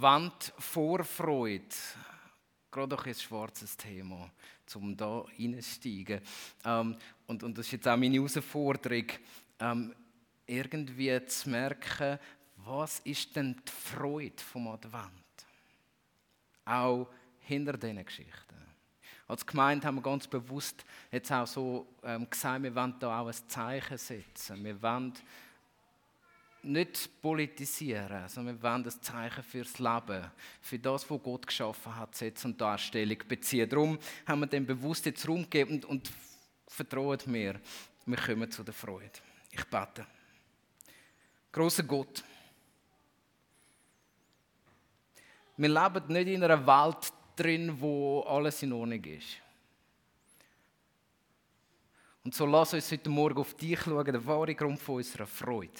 Advent Vorfreude. Gerade auch ein schwarzes Thema, um da reinzusteigen. Ähm, und, und das ist jetzt auch meine Herausforderung, ähm, irgendwie zu merken, was ist denn die Freude vom Advent? Auch hinter diesen Geschichten. Als Gemeinde haben wir ganz bewusst jetzt auch so ähm, gesagt, wir wollen da auch ein Zeichen setzen. Wir wollen nicht politisieren, sondern wir wollen ein Zeichen fürs Leben, für das, was Gott geschaffen hat, setzen und Darstellung beziehen. Darum haben wir dem bewusst jetzt Raum gegeben und, und vertraut mir, wir kommen zu der Freude. Ich bete. Großer Gott, wir leben nicht in einer Welt drin, wo alles in Ordnung ist. Und so lass uns heute Morgen auf dich schauen, der wahre Grund von unserer Freude.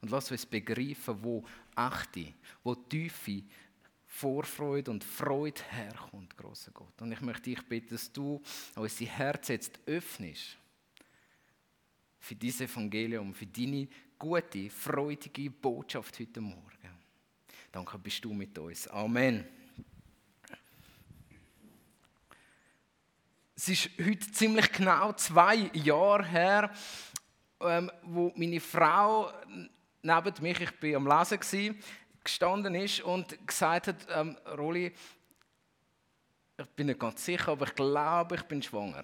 Und lass uns begreifen, wo echte, wo tiefe Vorfreude und Freude herkommt, großer Gott. Und ich möchte dich bitten, dass du unser Herz jetzt öffnest für dieses Evangelium, für deine gute, freudige Botschaft heute Morgen. Danke, bist du mit uns. Amen. Es ist heute ziemlich genau zwei Jahre her, ähm, wo meine Frau neben mich, ich bin am Lesen gewesen, gestanden ist und gesagt hat, ähm, Rolli, ich bin nicht ganz sicher, aber ich glaube, ich bin schwanger.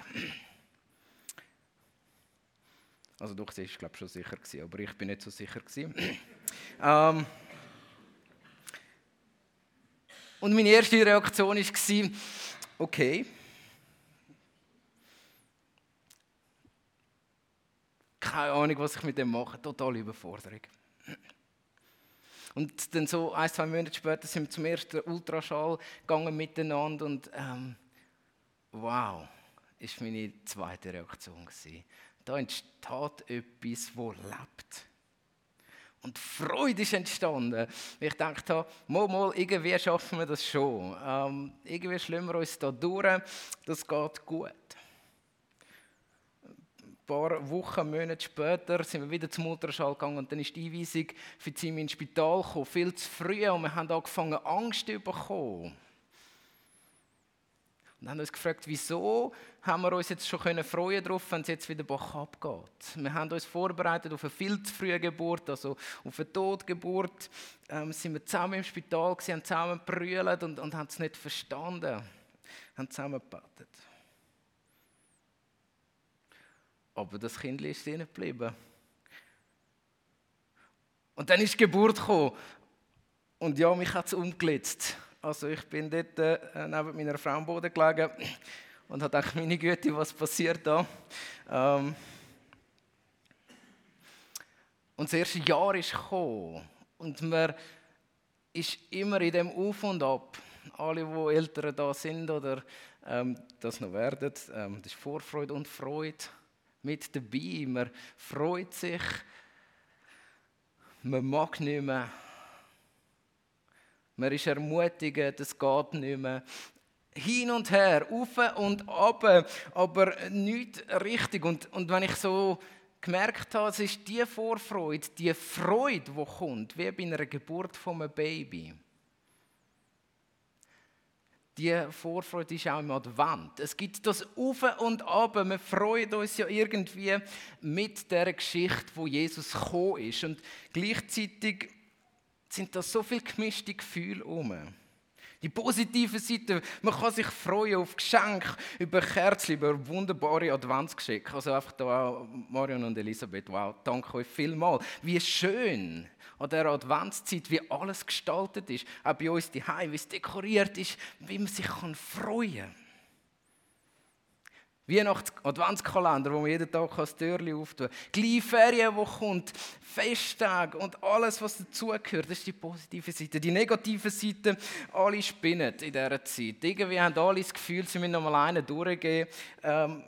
Also doch, sie ist glaube schon sicher gewesen, aber ich bin nicht so sicher gewesen. ähm, und meine erste Reaktion war, okay, keine Ahnung, was ich mit dem mache, total Überforderung. Und dann so ein, zwei Monate später sind wir zum ersten Ultraschall gegangen miteinander und ähm, wow, ist meine zweite Reaktion gewesen. Da entsteht etwas, wo lebt. Und Freude ist entstanden. Ich dachte, mal, mal, irgendwie schaffen wir das schon. Ähm, irgendwie schlimmer uns da durch. Das geht gut paar Wochen, Monate später sind wir wieder zum Ultraschall gegangen und dann ist die Einweisung für die ins Spital gekommen, viel zu früh und wir haben angefangen Angst zu bekommen. Und haben uns gefragt, wieso haben wir uns jetzt schon können freuen darauf, wenn es jetzt wieder Bach abgeht. Wir haben uns vorbereitet auf eine viel zu frühe Geburt, also auf eine Totgeburt. Ähm, sind wir zusammen im Spital gewesen, haben zusammen brüllt und, und haben es nicht verstanden. Haben zusammen gebetet. Aber das Kind ist drinnen geblieben. Und dann ist die Geburt gekommen. Und ja, mich hat es umgelitzt. Also ich bin dort äh, neben meiner Frau am Boden gelegen und habe gedacht, meine Güte, was passiert da? Ähm und das erste Jahr ist gekommen. Und man ist immer in dem Auf und Ab. Alle, die Eltern da sind oder ähm, das noch werden, ähm, das ist Vorfreude und Freude mit dabei. Man freut sich. Man mag nicht mehr. Man ist ermutigt, es geht nicht mehr. Hin und her, auf und ab, aber nicht richtig. Und, und wenn ich so gemerkt habe, es ist die Vorfreude, die Freude, die kommt, wie bei einer Geburt von einem Baby die Vorfreude ist auch im Advent. Es gibt das Auf und Ab. Wir freuen uns ja irgendwie mit der Geschichte, wo Jesus gekommen ist. Und gleichzeitig sind da so viele gemischte Gefühle um. Die positive Seite, man kann sich freuen auf Geschenke, über Kerzen, über wunderbare Adventsgeschenke. Also einfach da, Marion und Elisabeth, wow, danke euch vielmals. Wie schön an der Adventszeit, wie alles gestaltet ist. Auch bei uns die wie es dekoriert ist, wie man sich freuen kann. Weihnachts-Adventskalender, wo man jeden Tag das Türchen auftun kann. Gleich Ferien, die kommt, Festtage und alles, was dazugehört, das ist die positive Seite. Die negative Seite, alle spinnen in dieser Zeit. Irgendwie haben alle das Gefühl, sie müssen noch mal einen durchgehen. Ähm,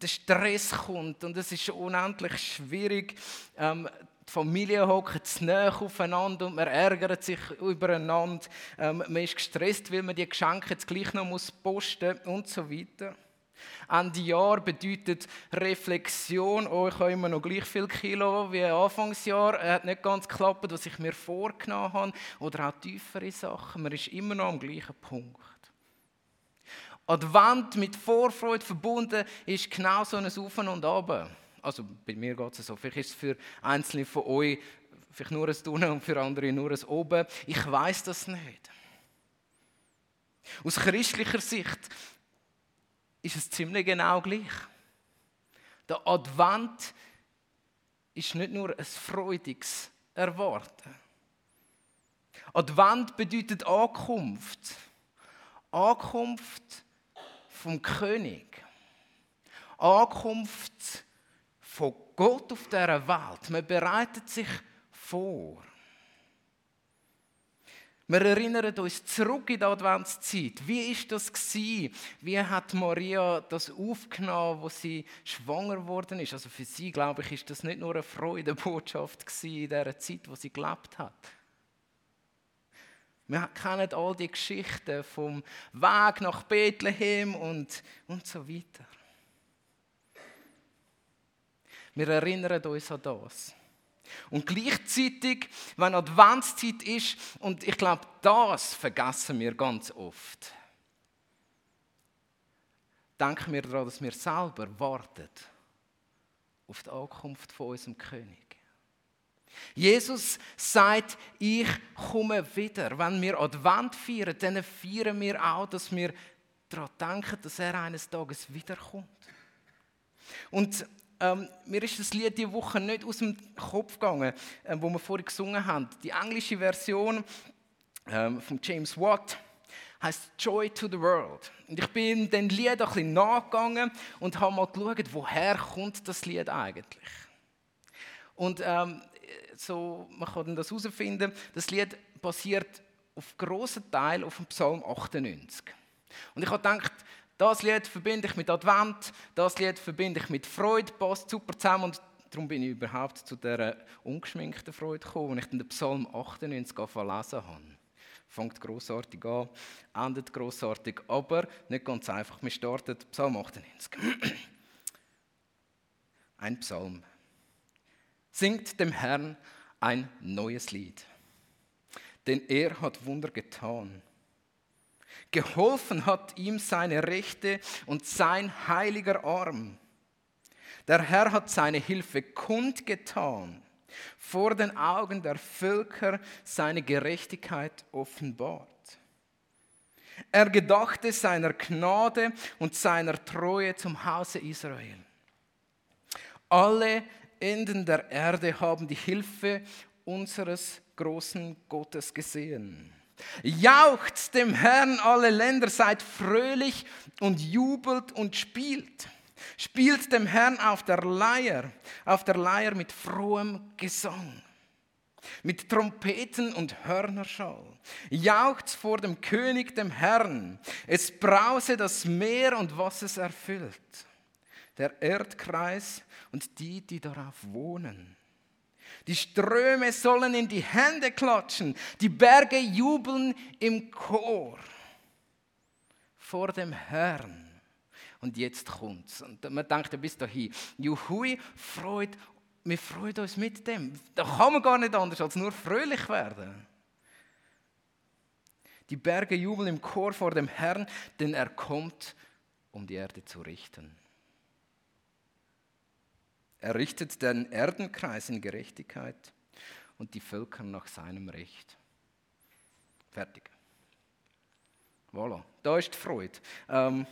der Stress kommt und es ist unendlich schwierig. Ähm, die Familie hockt zu nahe aufeinander und man ärgert sich übereinander. Ähm, man ist gestresst, weil man die Geschenke jetzt gleich noch muss posten und so weiter. Ende Jahr bedeutet Reflexion, oh, ich habe immer noch gleich viel Kilo wie Anfangsjahr. Es hat nicht ganz geklappt, was ich mir vorgenommen habe. Oder auch tiefere Sachen. Man ist immer noch am gleichen Punkt. Advent mit Vorfreude verbunden ist genau so ein Auf und Ab. Also bei mir geht es so. Vielleicht ist es für einzelne von euch vielleicht nur ein Unten und für andere nur ein Oben. Ich weiß das nicht. Aus christlicher Sicht ist es ziemlich genau gleich. Der Advent ist nicht nur ein freudiges Erwarten. Advent bedeutet Ankunft. Ankunft vom König. Ankunft von Gott auf dieser Welt. Man bereitet sich vor. Wir erinnern uns zurück in die Adventszeit. Wie ist das gewesen? Wie hat Maria das aufgenommen, wo sie schwanger geworden ist? Also für sie, glaube ich, ist das nicht nur eine Freudebotschaft in der Zeit, wo sie gelebt hat. Wir kennen all die Geschichten vom Weg nach Bethlehem und, und so weiter. Wir erinnern uns an das. Und gleichzeitig, wenn Adventszeit ist, und ich glaube, das vergessen wir ganz oft, denken wir daran, dass wir selber warten auf die Ankunft von unserem König. Jesus sagt, ich komme wieder. Wenn wir Advent feiern, dann feiern wir auch, dass wir daran denken, dass er eines Tages wiederkommt. Und ähm, mir ist das Lied diese Woche nicht aus dem Kopf gegangen, äh, wo wir vorhin gesungen haben. Die englische Version ähm, von James Watt heißt Joy to the World. Und ich bin dem Lied ein bisschen nachgegangen und habe mal geschaut, woher kommt das Lied eigentlich. Und ähm, so, man kann das herausfinden, das Lied basiert auf grossen Teil auf dem Psalm 98. Und ich habe gedacht, das Lied verbinde ich mit Advent, das Lied verbinde ich mit Freude, passt super zusammen und darum bin ich überhaupt zu dieser ungeschminkten Freude gekommen, als ich den Psalm 98 verlesen habe. Fängt grossartig an, endet grossartig, aber nicht ganz einfach. Wir starten Psalm 98. Ein Psalm. Singt dem Herrn ein neues Lied, denn er hat Wunder getan. Geholfen hat ihm seine Rechte und sein heiliger Arm. Der Herr hat seine Hilfe kundgetan, vor den Augen der Völker seine Gerechtigkeit offenbart. Er gedachte seiner Gnade und seiner Treue zum Hause Israel. Alle Enden der Erde haben die Hilfe unseres großen Gottes gesehen. Jaucht dem Herrn alle Länder, seid fröhlich und jubelt und spielt. Spielt dem Herrn auf der Leier, auf der Leier mit frohem Gesang, mit Trompeten und Hörnerschall. Jaucht vor dem König, dem Herrn. Es brause das Meer und was es erfüllt. Der Erdkreis und die, die darauf wohnen. Die Ströme sollen in die Hände klatschen. Die Berge jubeln im Chor vor dem Herrn. Und jetzt kommt's. Und man denkt ja bis dahin, Juhui, Freude, wir freuen uns mit dem. Da kann man gar nicht anders als nur fröhlich werden. Die Berge jubeln im Chor vor dem Herrn, denn er kommt, um die Erde zu richten. Er richtet den Erdenkreis in Gerechtigkeit und die Völker nach seinem Recht. Fertig. Voilà, da ist die Freude. Ähm,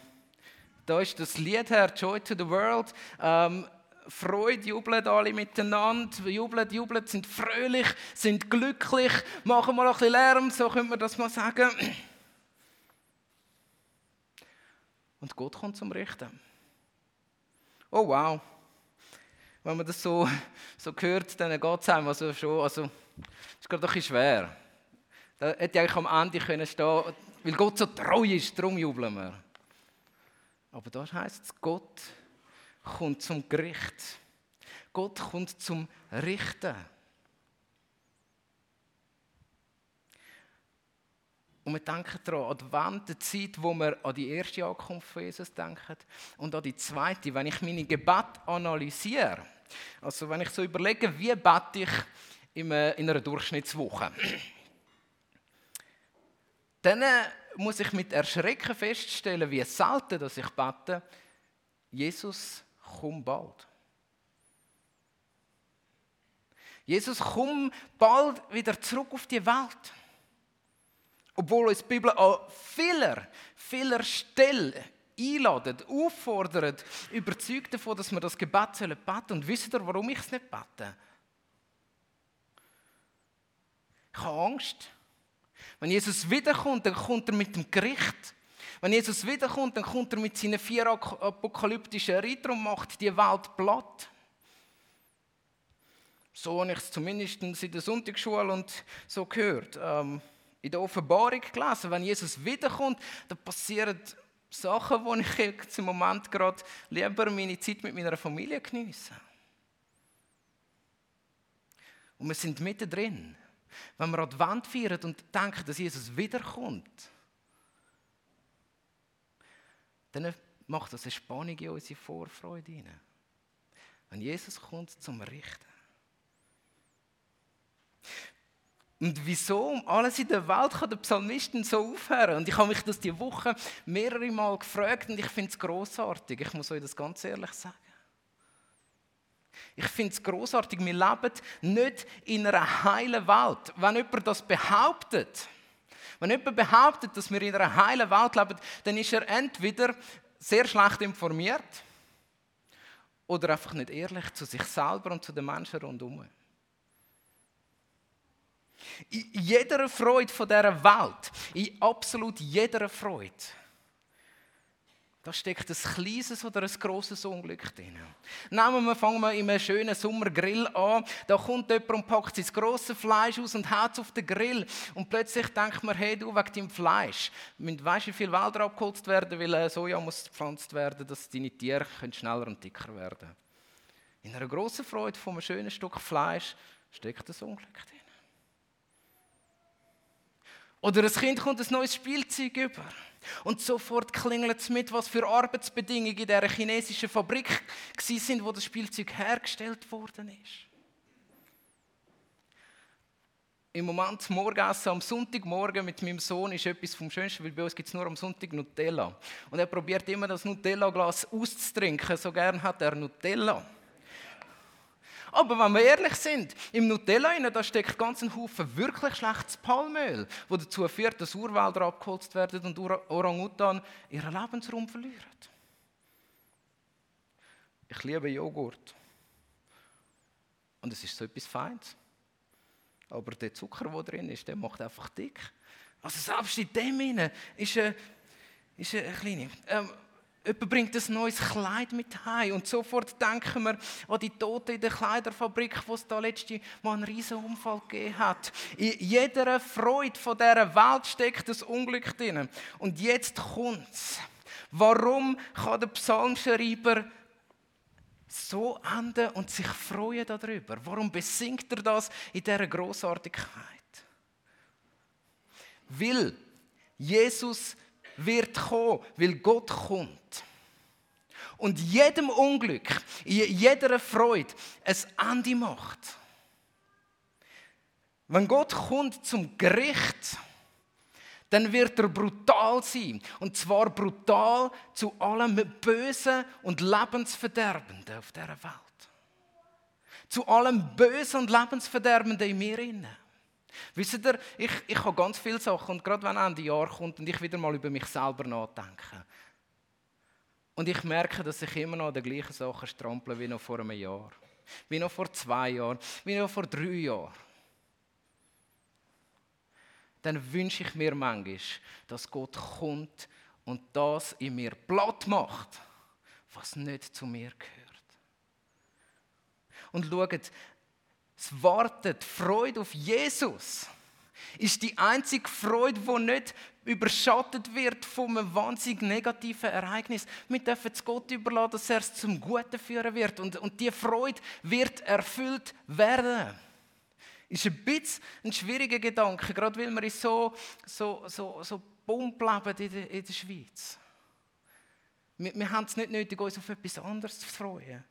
da ist das Lied her, Joy to the World. Ähm, Freude, jubeln alle miteinander, jubeln, jubeln, sind fröhlich, sind glücklich, machen mal ein bisschen Lärm, so könnte man das mal sagen. Und Gott kommt zum Richten. Oh wow wenn man das so, so hört, dann geht es einem also schon, also, ist gerade ein bisschen schwer. Da hätte ich eigentlich am Ende können stehen weil Gott so treu ist, darum jubeln wir. Aber da heißt es, Gott kommt zum Gericht. Gott kommt zum Richten. Und wir denken daran, Advent, die Zeit, wo wir an die erste Ankunft von Jesus denken und an die zweite, wenn ich meine Gebet analysiere. Also wenn ich so überlege, wie bete ich in einer Durchschnittswoche, dann äh, muss ich mit Erschrecken feststellen, wie selten dass ich bete, Jesus, komm bald. Jesus, komm bald wieder zurück auf die Welt. Obwohl uns die Bibel an vieler, vieler Stellen einladet, auffordert, überzeugt davon, dass wir das Gebet beten sollen. Und wisst ihr, warum ich es nicht bete? Ich habe Angst. Wenn Jesus wiederkommt, dann kommt er mit dem Gericht. Wenn Jesus wiederkommt, dann kommt er mit seinen vier apokalyptischen Rittern und macht die Welt platt. So habe ich es zumindest in der Sonntagsschule und so gehört. Ähm, in der Offenbarung gelesen, wenn Jesus wiederkommt, dann passieren Sachen, wo ich jetzt im Moment gerade lieber meine Zeit mit meiner Familie genieße. Und wir sind mittendrin. Wenn wir Advent feiern und denken, dass Jesus wiederkommt, dann macht das eine Spannung in unsere Vorfreude hinein. Wenn Jesus kommt zum Richten. Und wieso um alles in der Welt kann der Psalmisten so aufhören? Und ich habe mich das die Woche mehrere Mal gefragt und ich finde es großartig. Ich muss euch das ganz ehrlich sagen. Ich finde es großartig. Wir leben nicht in einer heilen Welt. Wenn jemand das behauptet, wenn jemand behauptet, dass wir in einer heilen Welt leben, dann ist er entweder sehr schlecht informiert oder einfach nicht ehrlich zu sich selber und zu den Menschen rundherum. In jeder Freude von dieser Welt, in absolut jeder Freude, da steckt ein kleines oder ein grosses Unglück drin. Nehmen wir, fangen wir in einem schönen Sommergrill an. Da kommt jemand und packt sein grosses Fleisch aus und haut es auf den Grill. Und plötzlich denkt man, hey du, wegen deinem Fleisch, weißt du, wie viel Wälder abgeholzt werden, weil äh, Soja muss gepflanzt werden, dass deine Tiere schneller und dicker werden. In einer grossen Freude von einem schönen Stück Fleisch steckt ein Unglück drin. Oder ein Kind kommt ein neues Spielzeug über. Und sofort klingelt es mit, was für Arbeitsbedingungen in dieser chinesischen Fabrik sind, wo das Spielzeug hergestellt worden ist. Im Moment Morgenessen am Sonntagmorgen mit meinem Sohn ist etwas vom Schönsten, weil bei uns gibt es nur am Sonntag Nutella. Und er probiert immer das Nutella-Glas auszutrinken, so gern hat er Nutella. Aber wenn wir ehrlich sind, im Nutella da steckt ganz ein Haufen wirklich schlechtes Palmöl, das dazu führt, dass Urwälder abgeholzt werden und Orang-Utan ihren Lebensraum verlieren. Ich liebe Joghurt. Und es ist so etwas Feines. Aber der Zucker, der drin ist, der macht einfach dick. Also selbst in dem ist eine, ist eine kleine. Ähm, Jemand bringt ein neues Kleid mit heim und sofort denken wir an die Toten in der Kleiderfabrik, wo es da letzte Mal einen riesen Unfall gegeben hat. In jeder Freude von dieser Welt steckt das Unglück drin. Und jetzt kommt's. Warum kann der Psalmschreiber so enden und sich freuen darüber? Warum besingt er das in dieser Großartigkeit? Weil Jesus wird kommen, weil Gott kommt. Und jedem Unglück, jeder Freude ein Ende macht. Wenn Gott kommt zum Gericht, dann wird er brutal sein. Und zwar brutal zu allem Bösen und Lebensverderbenden auf dieser Welt. Zu allem Bösen und Lebensverderbenden in mir. Innen. Wisst ihr, ich, ich habe ganz viele Sachen und gerade wenn Ende Jahr kommt und ich wieder mal über mich selber nachdenke. Und ich merke, dass ich immer noch an den gleichen Sachen strample wie noch vor einem Jahr. Wie noch vor zwei Jahren, wie noch vor drei Jahren. Dann wünsche ich mir manchmal, dass Gott kommt und das in mir platt macht, was nicht zu mir gehört. Und schaut, es wartet Freude auf Jesus. Ist die einzige Freude, die nicht überschattet wird von einem wahnsinnig negativen Ereignis. Wir dürfen es Gott überlassen, dass er es zum Guten führen wird. Und, und die Freude wird erfüllt werden. Ist ein bisschen ein schwieriger Gedanke, gerade weil wir so, so, so, so Pump leben in der, in der Schweiz. Wir, wir haben es nicht nötig, uns auf etwas anderes zu freuen.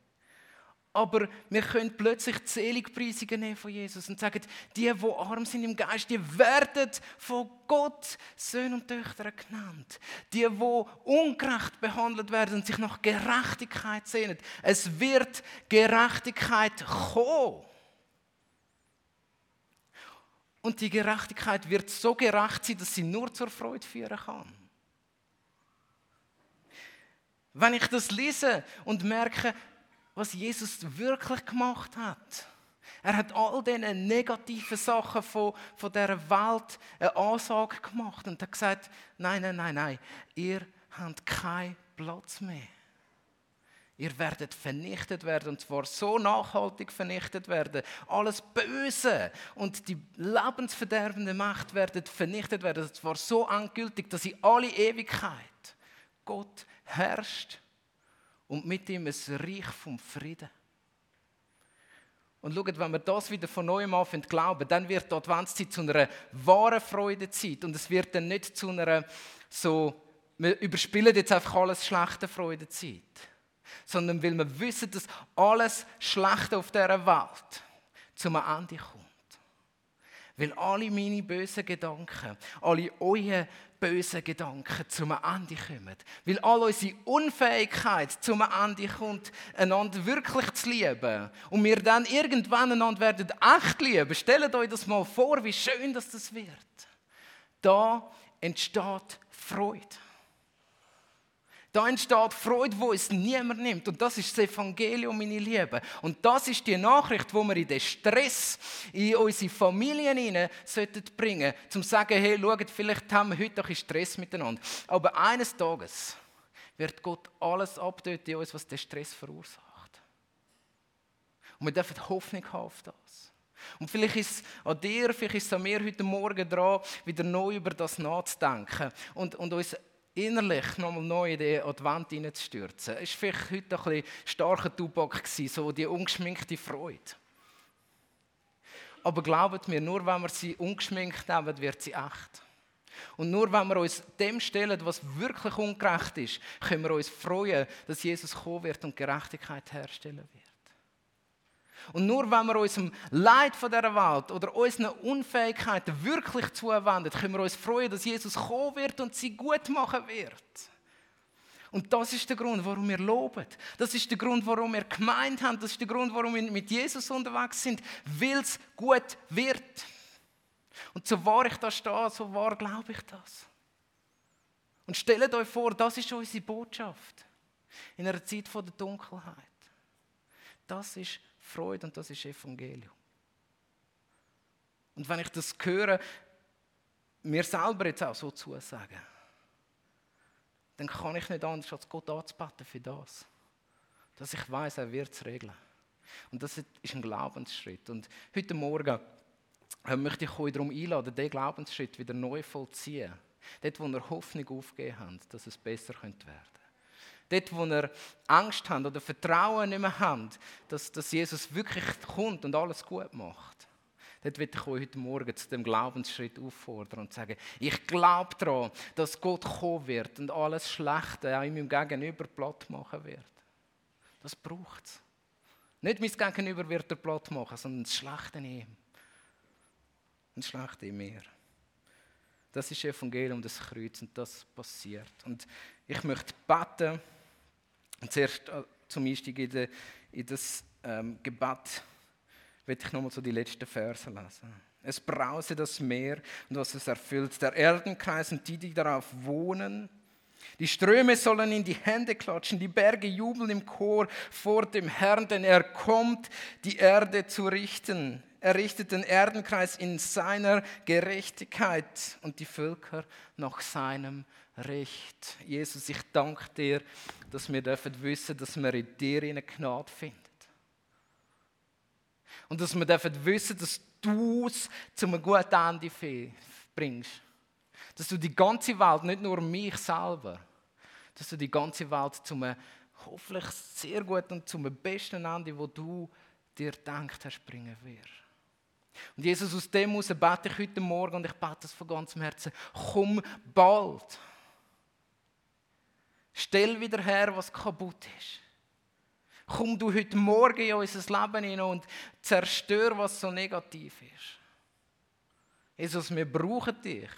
Aber wir können plötzlich die Seligpreisungen nehmen von Jesus und sagen, die, die arm sind im Geist, die werden von Gott Söhne und Töchter genannt. Die, die ungerecht behandelt werden und sich nach Gerechtigkeit sehnen. Es wird Gerechtigkeit kommen. Und die Gerechtigkeit wird so gerecht sein, dass sie nur zur Freude führen kann. Wenn ich das lese und merke, was Jesus wirklich gemacht hat. Er hat all diese negativen Sachen von, von dieser Welt eine Ansage gemacht und hat gesagt, nein, nein, nein, nein, ihr habt keinen Platz mehr. Ihr werdet vernichtet werden und zwar so nachhaltig vernichtet werden. Alles Böse und die lebensverderbende Macht werden vernichtet werden. Und zwar so endgültig, dass in alle Ewigkeit Gott herrscht und mit ihm ein Reich vom Frieden. Und schaut, wenn wir das wieder von neuem anfangen zu glauben, dann wird die Adventszeit zu einer wahren Freudezeit. Und es wird dann nicht zu einer so, wir überspielen jetzt einfach alles schlechte Freudezeit. Sondern weil wir wissen, dass alles Schlechte auf dieser Welt zum Ende kommt. Weil alle meine bösen Gedanken, alle eure bösen Gedanken zum Ende kommen. Weil all unsere Unfähigkeit zum Ende kommt, einander wirklich zu lieben. Und wir dann irgendwann einander werden echt lieben. Stellt euch das mal vor, wie schön das wird. Da entsteht Freude. Da entsteht Freude, wo es niemand nimmt. Und das ist das Evangelium, meine Lieben. Und das ist die Nachricht, wo wir in den Stress in unsere Familien hinein sollten bringen, zum zu sagen, hey, schaut, vielleicht haben wir heute ein Stress miteinander. Aber eines Tages wird Gott alles abtöten in uns, was den Stress verursacht. Und wir dürfen Hoffnung haben auf das. Und vielleicht ist es an dir, vielleicht ist es an mir heute Morgen dran, wieder neu über das nachzudenken und, und uns innerlich nochmal neu in den Advent hineinzustürzen. Es war vielleicht heute ein bisschen starker Tubak, so die ungeschminkte Freude. Aber glaubt mir, nur wenn wir sie ungeschminkt nehmen, wird sie echt. Und nur wenn wir uns dem stellen, was wirklich ungerecht ist, können wir uns freuen, dass Jesus kommen wird und Gerechtigkeit herstellen wird. Und nur wenn wir unserem Leid von dieser Welt oder unseren Unfähigkeiten wirklich zuwenden, können wir uns freuen, dass Jesus kommen wird und sie gut machen wird. Und das ist der Grund, warum wir loben. Das ist der Grund, warum wir gemeint haben. Das ist der Grund, warum wir mit Jesus unterwegs sind, weil es gut wird. Und so wahr ich da stehe, so wahr glaube ich das. Und stellt euch vor, das ist unsere Botschaft in einer Zeit der Dunkelheit. Das ist Freude und das ist Evangelium. Und wenn ich das höre, mir selber jetzt auch so zusagen, dann kann ich nicht anders als Gott anzubeten für das. Dass ich weiß, er wird es regeln. Und das ist ein Glaubensschritt. Und heute Morgen äh, möchte ich euch darum einladen, diesen Glaubensschritt wieder neu vollziehen. Dort, wo ihr Hoffnung aufgegeben habt, dass es besser werden könnte. Dort, wo ihr Angst habt oder Vertrauen nicht mehr habt, dass, dass Jesus wirklich kommt und alles gut macht. Dort will ich euch heute Morgen zu dem Glaubensschritt auffordern und sagen, ich glaube daran, dass Gott kommen wird und alles Schlechte auch in meinem Gegenüber platt machen wird. Das braucht es. Nicht mein Gegenüber wird er platt machen, sondern das Schlechte in ihm. Und das Schlechte in mir. Das ist das Evangelium des Kreuzes und das passiert. Und ich möchte beten, zuerst äh, zum Einstieg in, de, in das ähm, Gebet werde ich nochmal so die letzten Verse lesen. Es brause das Meer und was es erfüllt, der Erdenkreis und die, die darauf wohnen. Die Ströme sollen in die Hände klatschen, die Berge jubeln im Chor vor dem Herrn, denn er kommt, die Erde zu richten. Er richtet den Erdenkreis in seiner Gerechtigkeit und die Völker nach seinem Recht. Jesus, ich danke dir, dass wir dürfen wissen, dass wir in dir eine Gnade finden. Und dass wir dürfen wissen, dass du es zu einem guten Ende bringst. Dass du die ganze Welt, nicht nur mich selber, dass du die ganze Welt zu einem hoffentlich sehr guten und zum besten Ende, wo du dir denkt hast, bringen wirst. Und Jesus, aus dem heraus bete ich heute Morgen und ich bete das von ganzem Herzen. Komm bald. Stell wieder her, was kaputt ist. Komm du heute Morgen in unser Leben hinein und zerstör, was so negativ ist. Jesus, wir brauchen dich.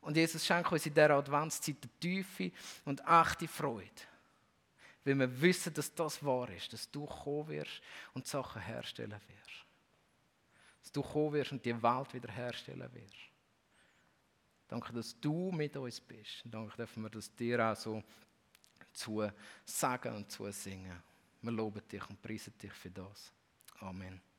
Und Jesus schenkt uns in dieser Adventszeit eine tiefe und echte Freude. Weil wir wissen, dass das wahr ist, dass du kommen wirst und Sachen herstellen wirst. Dass du kommen wirst und die Welt wiederherstellen wirst. Danke, dass du mit uns bist. Danke dürfen wir das dir auch so zu sagen und zu singen. Wir loben dich und preisen dich für das. Amen.